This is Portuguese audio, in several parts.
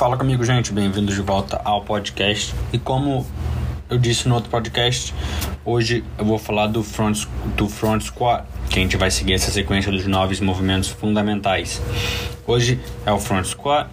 Fala comigo, gente. Bem-vindos de volta ao podcast. E como eu disse no outro podcast, hoje eu vou falar do front, do front squat, que a gente vai seguir essa sequência dos nove movimentos fundamentais. Hoje é o front squat.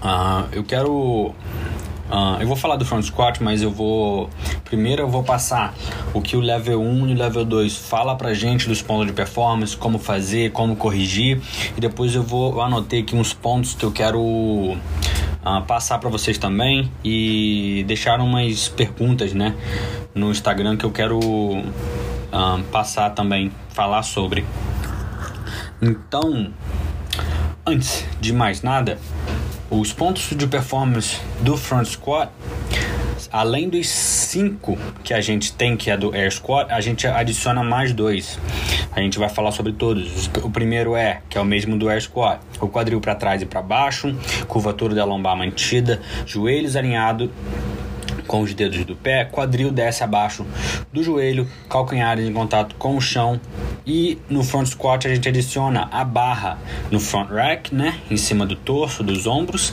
Uh, eu quero Uh, eu vou falar do front squat, mas eu vou. Primeiro eu vou passar o que o level 1 e o level 2 fala pra gente dos pontos de performance, como fazer, como corrigir. E depois eu vou. Eu anotei aqui uns pontos que eu quero uh, passar para vocês também. E deixar umas perguntas, né? No Instagram que eu quero uh, passar também, falar sobre. Então, antes de mais nada, os pontos de performance do front squat, além dos cinco que a gente tem, que é do air squat, a gente adiciona mais dois. A gente vai falar sobre todos. O primeiro é, que é o mesmo do air squat, o quadril para trás e para baixo, curvatura da lombar mantida, joelhos alinhados com os dedos do pé, quadril desce abaixo do joelho, calcanhares em contato com o chão e no front squat a gente adiciona a barra no front rack, né, em cima do torso, dos ombros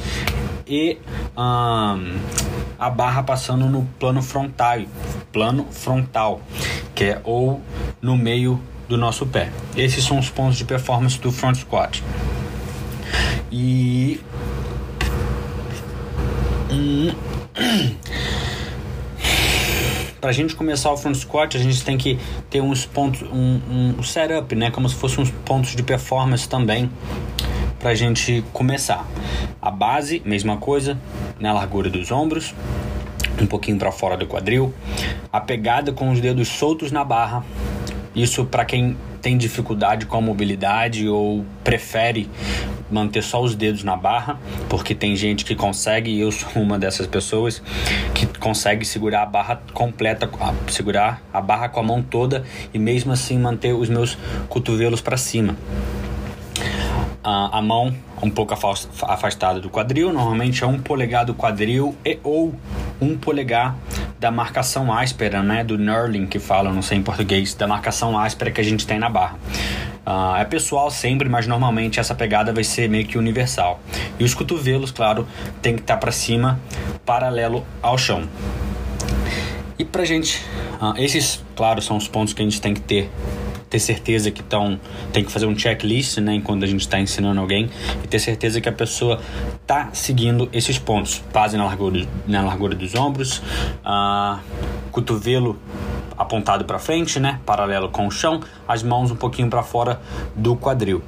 e um, a barra passando no plano frontal, plano frontal, que é ou no meio do nosso pé. Esses são os pontos de performance do front squat. E hum, para a gente começar o front squat, a gente tem que ter uns pontos, um, um setup, né? Como se fossem uns pontos de performance também para a gente começar. A base, mesma coisa, na largura dos ombros, um pouquinho para fora do quadril. A pegada com os dedos soltos na barra. Isso para quem tem dificuldade com a mobilidade ou prefere manter só os dedos na barra, porque tem gente que consegue, e eu sou uma dessas pessoas, que consegue segurar a barra completa, segurar a barra com a mão toda e mesmo assim manter os meus cotovelos para cima. A, a mão um pouco afastada do quadril, normalmente é um polegar do quadril e ou um polegar da marcação áspera, né, do knurling que fala, não sei em português, da marcação áspera que a gente tem na barra. Uh, é pessoal sempre, mas normalmente essa pegada vai ser meio que universal. E os cotovelos, claro, tem que estar tá para cima, paralelo ao chão. E pra gente, uh, esses, claro, são os pontos que a gente tem que ter ter certeza que estão tem que fazer um checklist, né, enquanto a gente está ensinando alguém e ter certeza que a pessoa está seguindo esses pontos, base na largura na largura dos ombros, uh, cotovelo apontado para frente, né, paralelo com o chão, as mãos um pouquinho para fora do quadril.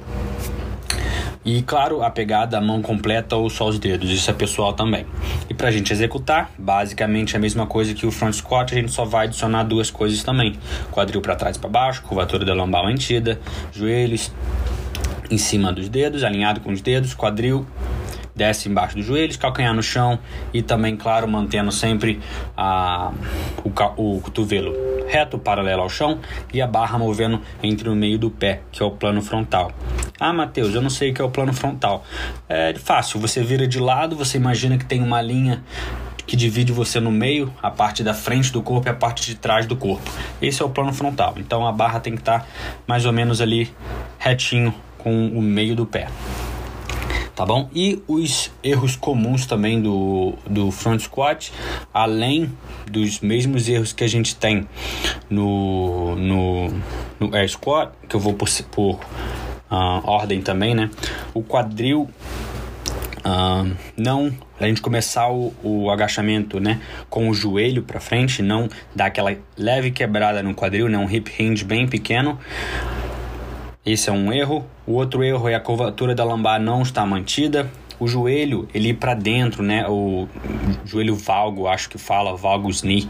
E claro, a pegada, a mão completa ou só os dedos, isso é pessoal também. E para a gente executar, basicamente a mesma coisa que o front squat, a gente só vai adicionar duas coisas também: quadril para trás e para baixo, curvatura da lombar mantida, joelhos em cima dos dedos, alinhado com os dedos, quadril desce embaixo dos joelhos, calcanhar no chão e também, claro, mantendo sempre a, o, o cotovelo reto, paralelo ao chão e a barra movendo entre o meio do pé, que é o plano frontal. Ah, Matheus, eu não sei o que é o plano frontal. É fácil, você vira de lado, você imagina que tem uma linha que divide você no meio, a parte da frente do corpo e a parte de trás do corpo. Esse é o plano frontal. Então a barra tem que estar mais ou menos ali retinho com o meio do pé tá bom? E os erros comuns também do, do front squat, além dos mesmos erros que a gente tem no, no, no air squat, que eu vou por, por uh, ordem também, né? O quadril uh, não a gente começar o, o, agachamento né, com o joelho para frente, não dar aquela leve quebrada no quadril, né, um hip hinge bem pequeno. Esse é um erro. O outro erro é a curvatura da lombar não estar mantida. O joelho, ele ir para dentro, né? O joelho valgo, acho que fala, valgus knee.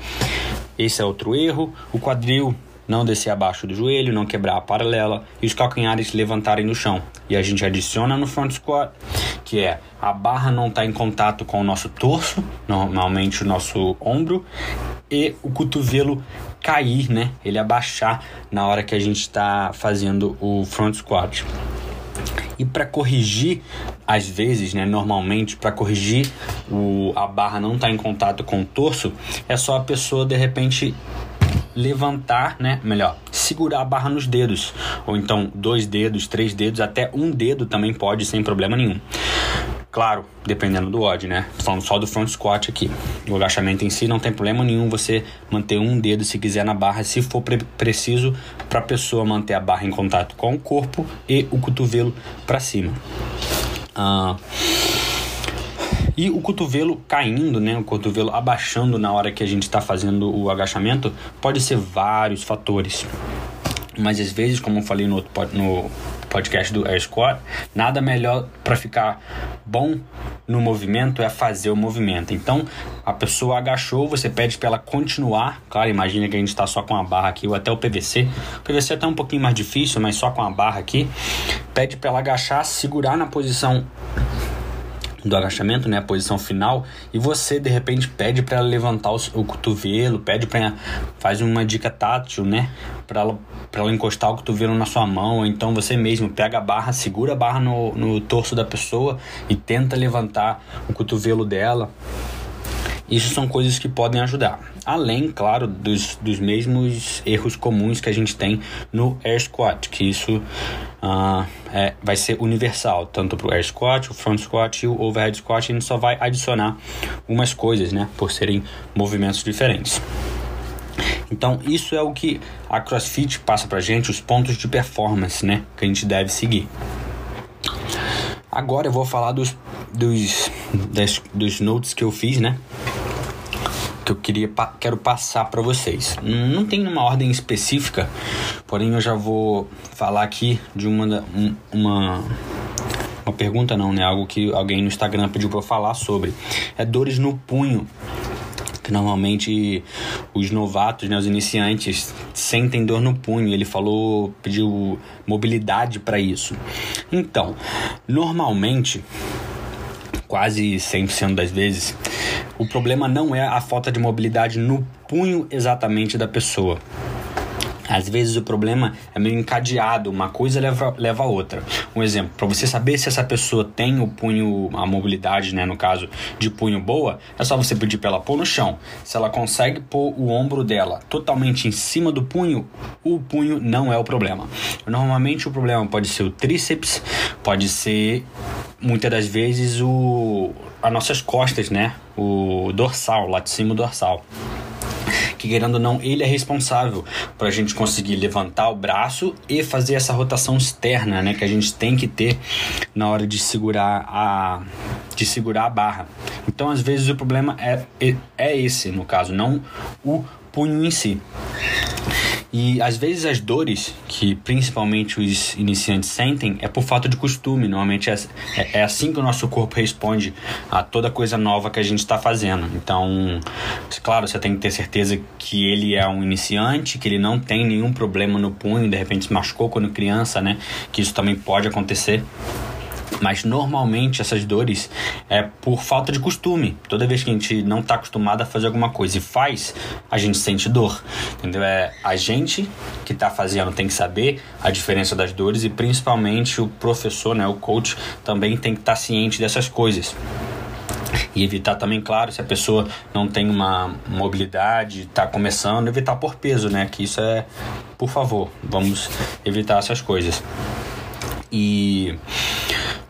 Esse é outro erro. O quadril não descer abaixo do joelho, não quebrar a paralela e os calcanhares levantarem no chão. E a gente adiciona no front squat, que é a barra não está em contato com o nosso torso, normalmente o nosso ombro, e o cotovelo cair, né? Ele abaixar na hora que a gente está fazendo o front squat. E para corrigir, às vezes, né, normalmente, para corrigir o, a barra não estar tá em contato com o torso, é só a pessoa de repente levantar, né? Melhor, segurar a barra nos dedos. Ou então dois dedos, três dedos, até um dedo também pode, sem problema nenhum. Claro, dependendo do odd, né? Falando só do front squat aqui. O agachamento em si não tem problema nenhum você manter um dedo se quiser na barra, se for pre preciso para a pessoa manter a barra em contato com o corpo e o cotovelo para cima. Ah, e o cotovelo caindo, né? O cotovelo abaixando na hora que a gente está fazendo o agachamento pode ser vários fatores. Mas às vezes, como eu falei no, outro, no podcast do Air nada melhor para ficar bom no movimento é fazer o movimento. Então, a pessoa agachou, você pede para ela continuar. Claro, imagina que a gente está só com a barra aqui ou até o PVC. O PVC é até um pouquinho mais difícil, mas só com a barra aqui. Pede para ela agachar, segurar na posição do agachamento, né, a posição final, e você de repente pede para ela levantar o, o cotovelo, pede para faz uma dica tátil, né, para ela para ela encostar o cotovelo na sua mão, ou então você mesmo pega a barra, segura a barra no, no torso da pessoa e tenta levantar o cotovelo dela. Isso são coisas que podem ajudar. Além, claro, dos, dos mesmos erros comuns que a gente tem no Air Squat, que isso uh, é, vai ser universal, tanto para o Air Squat, o Front Squat e o Overhead Squat, a gente só vai adicionar umas coisas, né, por serem movimentos diferentes. Então, isso é o que a CrossFit passa pra gente, os pontos de performance, né, que a gente deve seguir. Agora eu vou falar dos, dos, das, dos notes que eu fiz, né, que eu queria quero passar para vocês. Não tem uma ordem específica, porém eu já vou falar aqui de uma uma uma pergunta não, né? Algo que alguém no Instagram pediu para eu falar sobre. É dores no punho. Que normalmente os novatos, né, os iniciantes sentem dor no punho. Ele falou, pediu mobilidade para isso. Então, normalmente quase 100% das vezes, o problema não é a falta de mobilidade no punho exatamente da pessoa. Às vezes o problema é meio encadeado, uma coisa leva, leva a outra. Um exemplo, para você saber se essa pessoa tem o punho, a mobilidade, né, no caso de punho boa, é só você pedir para ela pôr no chão. Se ela consegue pôr o ombro dela totalmente em cima do punho, o punho não é o problema. Normalmente o problema pode ser o tríceps, pode ser muitas das vezes o as nossas costas, né? O dorsal, lá de cima o dorsal. Que querendo ou não, ele é responsável para a gente conseguir levantar o braço e fazer essa rotação externa, né? Que a gente tem que ter na hora de segurar a, de segurar a barra. Então, às vezes, o problema é, é esse, no caso, não o punho em si. E às vezes as dores que principalmente os iniciantes sentem é por falta de costume. Normalmente é, é, é assim que o nosso corpo responde a toda coisa nova que a gente está fazendo. Então, claro, você tem que ter certeza que ele é um iniciante, que ele não tem nenhum problema no punho, de repente se machucou quando criança, né? Que isso também pode acontecer. Mas normalmente essas dores é por falta de costume. Toda vez que a gente não está acostumado a fazer alguma coisa e faz, a gente sente dor. Entendeu? É a gente que está fazendo tem que saber a diferença das dores e principalmente o professor, né, o coach, também tem que estar tá ciente dessas coisas e evitar também, claro, se a pessoa não tem uma mobilidade, está começando, evitar por peso, né? Que isso é, por favor, vamos evitar essas coisas. E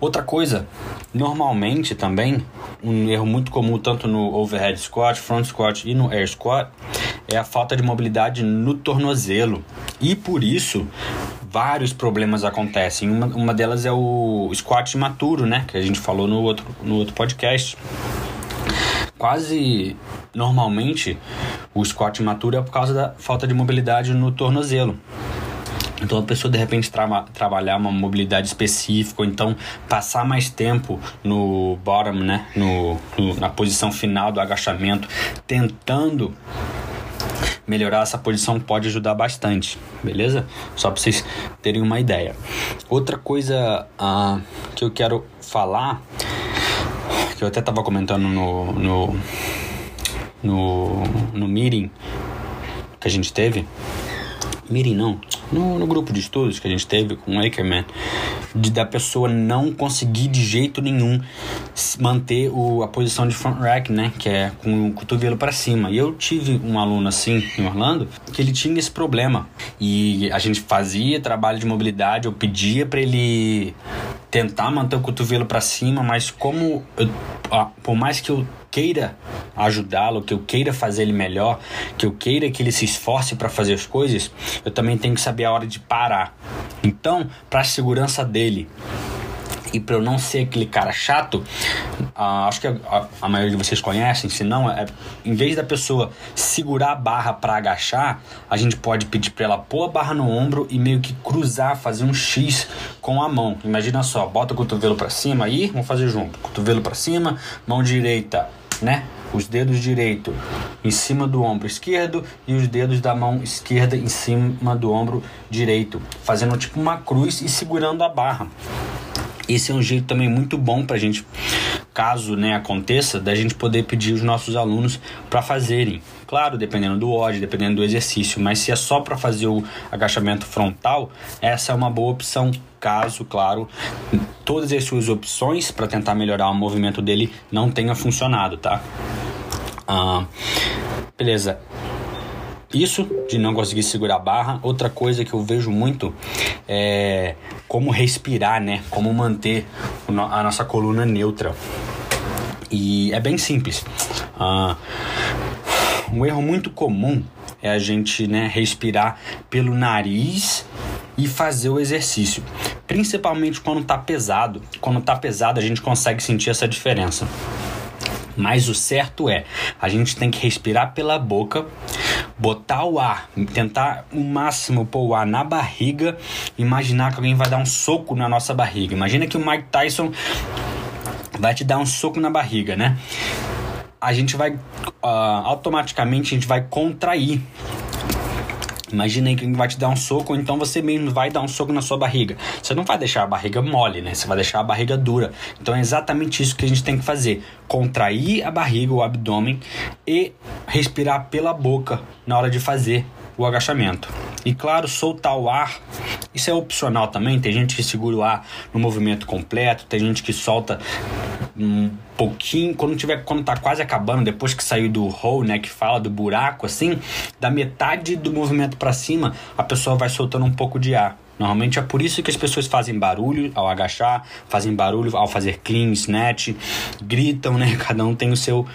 Outra coisa, normalmente também, um erro muito comum tanto no overhead squat, front squat e no air squat, é a falta de mobilidade no tornozelo. E por isso, vários problemas acontecem. Uma, uma delas é o squat imaturo, né? Que a gente falou no outro, no outro podcast. Quase normalmente o squat imaturo é por causa da falta de mobilidade no tornozelo. Então a pessoa de repente tra trabalhar uma mobilidade específica, ou então passar mais tempo no bottom, né, no, no, na posição final do agachamento, tentando melhorar essa posição pode ajudar bastante, beleza? Só para vocês terem uma ideia. Outra coisa uh, que eu quero falar, que eu até estava comentando no, no, no, no meeting que a gente teve, meeting não, no, no grupo de estudos que a gente teve com o Ackerman, de da pessoa não conseguir de jeito nenhum manter o, a posição de front rack, né, que é com o cotovelo para cima. E eu tive um aluno assim em Orlando que ele tinha esse problema. E a gente fazia trabalho de mobilidade, eu pedia para ele tentar manter o cotovelo para cima, mas como eu, por mais que eu queira ajudá-lo, que eu queira fazer ele melhor, que eu queira que ele se esforce para fazer as coisas, eu também tenho que saber a hora de parar. Então, para a segurança dele, e para eu não ser aquele cara chato, uh, acho que a, a, maioria de vocês conhecem, se não, é, em vez da pessoa segurar a barra para agachar, a gente pode pedir para ela pôr a barra no ombro e meio que cruzar, fazer um X com a mão. Imagina só, bota o cotovelo para cima aí, vamos fazer junto. Cotovelo para cima, mão direita, né? Os dedos direito em cima do ombro esquerdo e os dedos da mão esquerda em cima do ombro direito, fazendo tipo uma cruz e segurando a barra. Esse é um jeito também muito bom para a gente, caso né, aconteça, da gente poder pedir os nossos alunos para fazerem. Claro, dependendo do ódio, dependendo do exercício, mas se é só para fazer o agachamento frontal, essa é uma boa opção. Caso, claro, todas as suas opções para tentar melhorar o movimento dele não tenha funcionado, tá? Ah, beleza. Isso de não conseguir segurar a barra. Outra coisa que eu vejo muito é como respirar, né? Como manter a nossa coluna neutra. E é bem simples. Uh, um erro muito comum é a gente né, respirar pelo nariz e fazer o exercício. Principalmente quando tá pesado. Quando tá pesado, a gente consegue sentir essa diferença. Mas o certo é, a gente tem que respirar pela boca, botar o ar, tentar o máximo pôr o ar na barriga, imaginar que alguém vai dar um soco na nossa barriga. Imagina que o Mike Tyson vai te dar um soco na barriga, né? A gente vai uh, automaticamente a gente vai contrair Imagina aí que vai te dar um soco, ou então você mesmo vai dar um soco na sua barriga. Você não vai deixar a barriga mole, né? Você vai deixar a barriga dura. Então é exatamente isso que a gente tem que fazer: contrair a barriga, o abdômen e respirar pela boca na hora de fazer o agachamento. E claro, soltar o ar, isso é opcional também. Tem gente que segura o ar no movimento completo, tem gente que solta um pouquinho, quando tiver quando tá quase acabando, depois que saiu do hole, né, que fala do buraco assim, da metade do movimento para cima, a pessoa vai soltando um pouco de ar. Normalmente é por isso que as pessoas fazem barulho ao agachar, fazem barulho ao fazer clean, snatch, gritam, né? Cada um tem o seu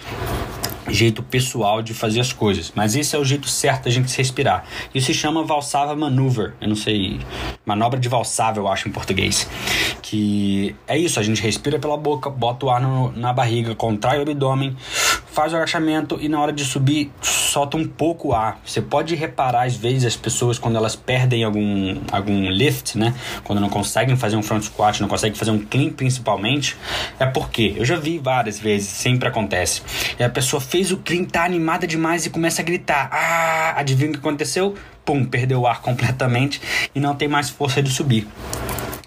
jeito pessoal de fazer as coisas. Mas esse é o jeito certo da gente se respirar. Isso se chama Valsava Maneuver. Eu não sei. Manobra de Valsava, eu acho em português. Que é isso, a gente respira pela boca, bota o ar no, na barriga, contrai o abdômen, faz o agachamento e na hora de subir solta um pouco o ar. Você pode reparar às vezes as pessoas quando elas perdem algum, algum lift, né? Quando não conseguem fazer um front squat, não conseguem fazer um clean principalmente, é porque eu já vi várias vezes, sempre acontece. E a pessoa fez o clean, tá animada demais e começa a gritar. Ah, adivinha o que aconteceu? Pum, perdeu o ar completamente e não tem mais força de subir.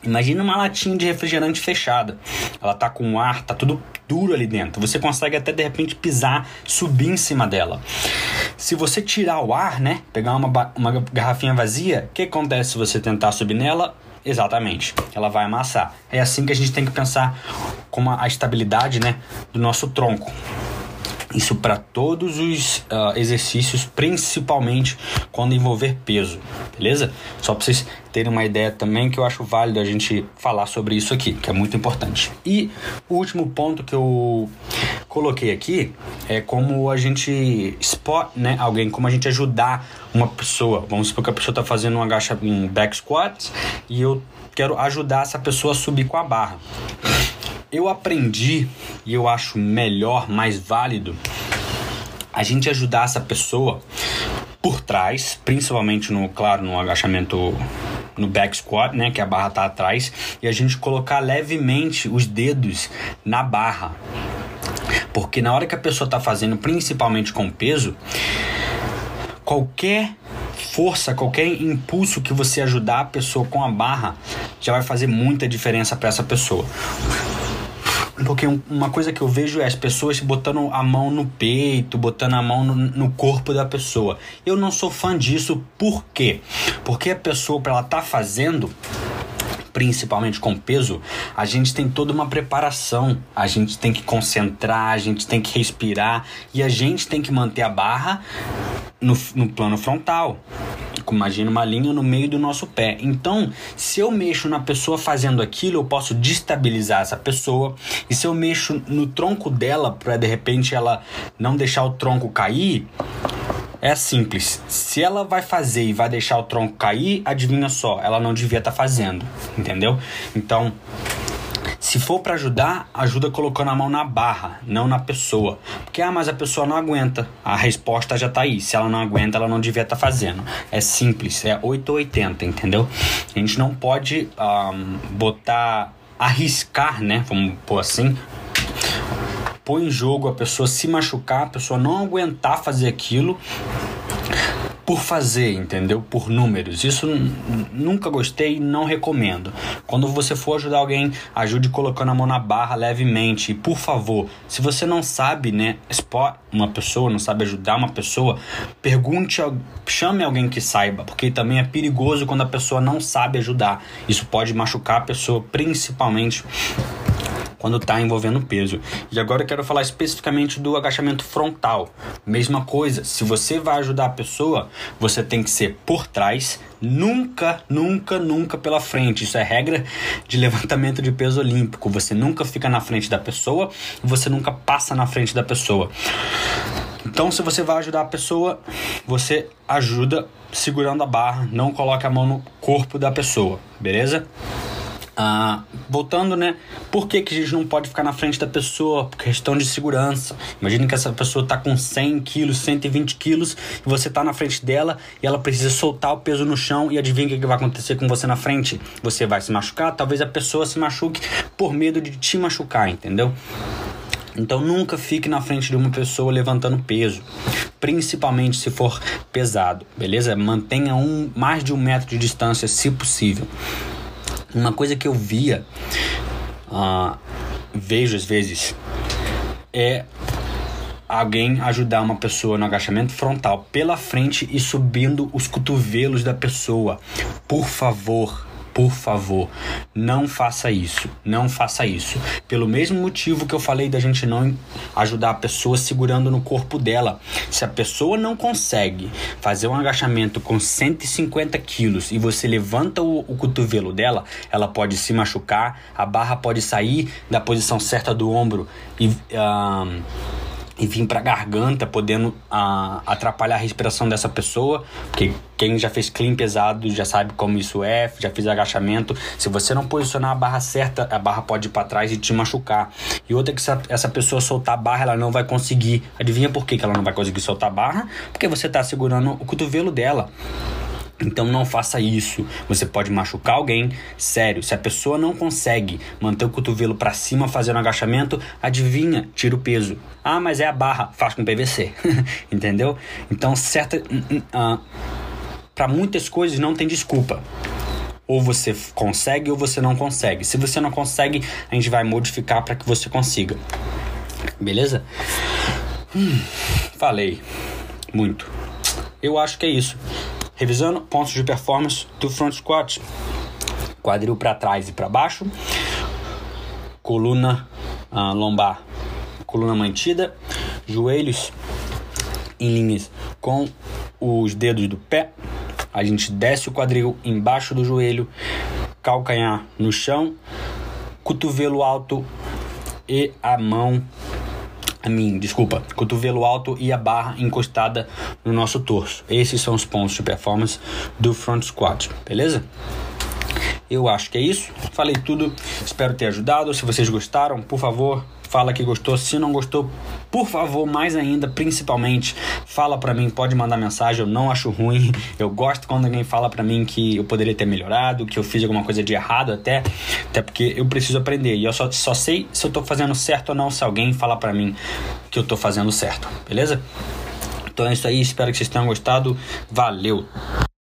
Imagina uma latinha de refrigerante fechada. Ela tá com ar, tá tudo duro ali dentro. Você consegue até de repente pisar, subir em cima dela. Se você tirar o ar, né? Pegar uma, uma garrafinha vazia, o que acontece se você tentar subir nela? Exatamente, ela vai amassar. É assim que a gente tem que pensar com a estabilidade, né, do nosso tronco. Isso para todos os uh, exercícios, principalmente quando envolver peso, beleza? Só para vocês terem uma ideia também que eu acho válido a gente falar sobre isso aqui, que é muito importante. E o último ponto que eu coloquei aqui é como a gente spot, né, alguém, como a gente ajudar uma pessoa. Vamos supor que a pessoa está fazendo um agacha um back squat e eu quero ajudar essa pessoa a subir com a barra eu aprendi e eu acho melhor, mais válido a gente ajudar essa pessoa por trás, principalmente no, claro, no agachamento no back squat, né, que a barra tá atrás, e a gente colocar levemente os dedos na barra. Porque na hora que a pessoa está fazendo, principalmente com peso, qualquer força, qualquer impulso que você ajudar a pessoa com a barra já vai fazer muita diferença para essa pessoa. Porque uma coisa que eu vejo é as pessoas botando a mão no peito, botando a mão no, no corpo da pessoa. Eu não sou fã disso, por quê? Porque a pessoa, para ela estar tá fazendo, principalmente com peso, a gente tem toda uma preparação. A gente tem que concentrar, a gente tem que respirar e a gente tem que manter a barra no, no plano frontal. Imagina uma linha no meio do nosso pé. Então, se eu mexo na pessoa fazendo aquilo, eu posso destabilizar essa pessoa. E se eu mexo no tronco dela para de repente ela não deixar o tronco cair, é simples. Se ela vai fazer e vai deixar o tronco cair, adivinha só, ela não devia estar tá fazendo, entendeu? Então, se for para ajudar, ajuda colocando a mão na barra, não na pessoa. Porque, ah, mas a pessoa não aguenta. A resposta já tá aí. Se ela não aguenta, ela não devia estar tá fazendo. É simples, é 8 ou 80, entendeu? A gente não pode um, botar, arriscar, né? Vamos pôr assim, pôr em jogo a pessoa se machucar, a pessoa não aguentar fazer aquilo por fazer, entendeu? Por números. Isso nunca gostei e não recomendo. Quando você for ajudar alguém, ajude colocando a mão na barra levemente. E por favor, se você não sabe, né, uma pessoa, não sabe ajudar uma pessoa, pergunte, chame alguém que saiba, porque também é perigoso quando a pessoa não sabe ajudar. Isso pode machucar a pessoa, principalmente quando está envolvendo peso. E agora eu quero falar especificamente do agachamento frontal. Mesma coisa, se você vai ajudar a pessoa, você tem que ser por trás, nunca, nunca, nunca pela frente. Isso é regra de levantamento de peso olímpico. Você nunca fica na frente da pessoa, você nunca passa na frente da pessoa. Então, se você vai ajudar a pessoa, você ajuda segurando a barra, não coloque a mão no corpo da pessoa, beleza? Ah, voltando, né? Por que, que a gente não pode ficar na frente da pessoa? Por questão de segurança. Imagina que essa pessoa tá com 100 quilos, 120 quilos, e você tá na frente dela e ela precisa soltar o peso no chão. E adivinha o que, que vai acontecer com você na frente? Você vai se machucar, talvez a pessoa se machuque por medo de te machucar, entendeu? Então nunca fique na frente de uma pessoa levantando peso, principalmente se for pesado, beleza? Mantenha um mais de um metro de distância, se possível. Uma coisa que eu via, uh, vejo às vezes, é alguém ajudar uma pessoa no agachamento frontal pela frente e subindo os cotovelos da pessoa. Por favor, por favor, não faça isso. Não faça isso. Pelo mesmo motivo que eu falei da gente não ajudar a pessoa segurando no corpo dela. Se a pessoa não consegue fazer um agachamento com 150 quilos e você levanta o, o cotovelo dela, ela pode se machucar, a barra pode sair da posição certa do ombro e. Uh, e vir para a garganta, podendo ah, atrapalhar a respiração dessa pessoa, porque quem já fez clean pesado já sabe como isso é, já fez agachamento. Se você não posicionar a barra certa, a barra pode ir para trás e te machucar. E outra é que essa, essa pessoa soltar a barra, ela não vai conseguir. Adivinha por que, que ela não vai conseguir soltar a barra? Porque você está segurando o cotovelo dela. Então não faça isso. Você pode machucar alguém. Sério, se a pessoa não consegue manter o cotovelo para cima fazendo agachamento, adivinha, tira o peso. Ah, mas é a barra, faz com PVC. Entendeu? Então, certa uh, hum, hum, ah, para muitas coisas não tem desculpa. Ou você consegue ou você não consegue. Se você não consegue, a gente vai modificar para que você consiga. Beleza? Hum, falei muito. Eu acho que é isso. Revisando pontos de performance do front squat: quadril para trás e para baixo, coluna uh, lombar, coluna mantida, joelhos em linhas com os dedos do pé. A gente desce o quadril embaixo do joelho, calcanhar no chão, cotovelo alto e a mão a mim, desculpa, cotovelo alto e a barra encostada no nosso torso. Esses são os pontos de performance do front squat, beleza? Eu acho que é isso. Falei tudo. Espero ter ajudado. Se vocês gostaram, por favor, fala que gostou. Se não gostou, por favor, mais ainda, principalmente, fala para mim, pode mandar mensagem, eu não acho ruim. Eu gosto quando alguém fala para mim que eu poderia ter melhorado, que eu fiz alguma coisa de errado até, até porque eu preciso aprender. E eu só, só sei se eu tô fazendo certo ou não se alguém falar para mim que eu tô fazendo certo, beleza? Então é isso aí, espero que vocês tenham gostado. Valeu!